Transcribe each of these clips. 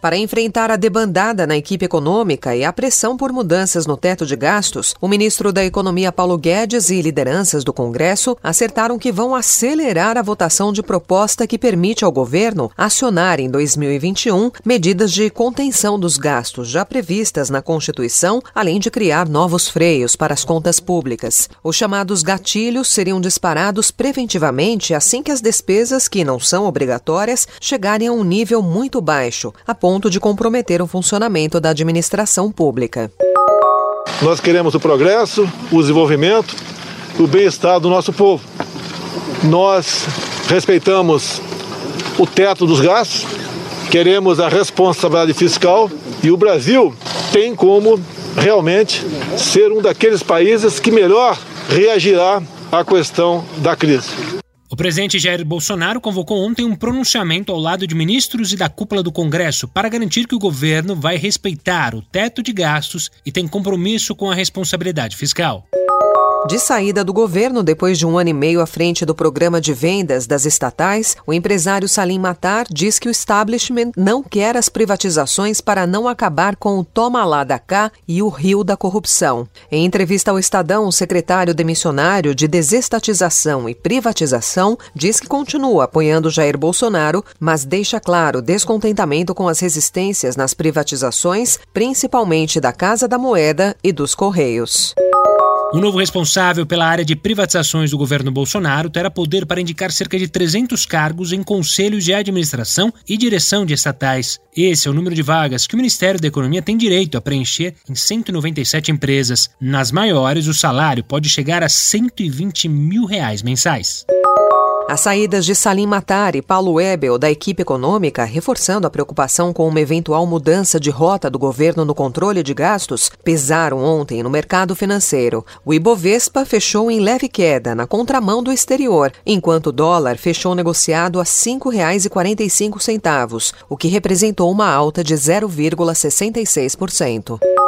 Para enfrentar a debandada na equipe econômica e a pressão por mudanças no teto de gastos, o ministro da Economia Paulo Guedes e lideranças do Congresso acertaram que vão acelerar a votação de proposta que permite ao governo acionar em 2021 medidas de contenção dos gastos já previstas na Constituição, além de criar novos freios para as contas públicas. Os chamados gatilhos seriam disparados preventivamente assim que as despesas que não são obrigatórias chegarem a um nível muito baixo, ponto de comprometer o funcionamento da administração pública. Nós queremos o progresso, o desenvolvimento, o bem-estar do nosso povo. Nós respeitamos o teto dos gastos, queremos a responsabilidade fiscal e o Brasil tem como realmente ser um daqueles países que melhor reagirá à questão da crise. O presidente Jair Bolsonaro convocou ontem um pronunciamento ao lado de ministros e da cúpula do Congresso para garantir que o governo vai respeitar o teto de gastos e tem compromisso com a responsabilidade fiscal. De saída do governo depois de um ano e meio à frente do programa de vendas das estatais, o empresário Salim Matar diz que o establishment não quer as privatizações para não acabar com o toma lá da cá e o rio da corrupção. Em entrevista ao Estadão, o secretário demissionário de desestatização e privatização diz que continua apoiando Jair Bolsonaro, mas deixa claro descontentamento com as resistências nas privatizações, principalmente da Casa da Moeda e dos Correios. O novo responsável pela área de privatizações do governo Bolsonaro terá poder para indicar cerca de 300 cargos em conselhos de administração e direção de estatais. Esse é o número de vagas que o Ministério da Economia tem direito a preencher em 197 empresas. Nas maiores, o salário pode chegar a 120 mil reais mensais. As saídas de Salim Matar e Paulo Ebel da equipe econômica, reforçando a preocupação com uma eventual mudança de rota do governo no controle de gastos, pesaram ontem no mercado financeiro. O Ibovespa fechou em leve queda, na contramão do exterior, enquanto o dólar fechou negociado a R$ 5,45, o que representou uma alta de 0,66%.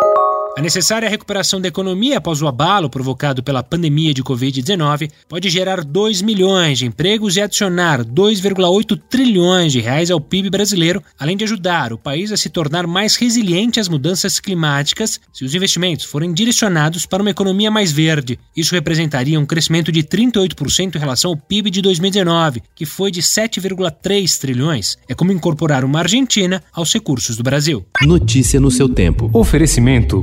A necessária recuperação da economia após o abalo provocado pela pandemia de Covid-19 pode gerar 2 milhões de empregos e adicionar 2,8 trilhões de reais ao PIB brasileiro, além de ajudar o país a se tornar mais resiliente às mudanças climáticas se os investimentos forem direcionados para uma economia mais verde. Isso representaria um crescimento de 38% em relação ao PIB de 2019, que foi de 7,3 trilhões. É como incorporar uma Argentina aos recursos do Brasil. Notícia no seu tempo. Oferecimento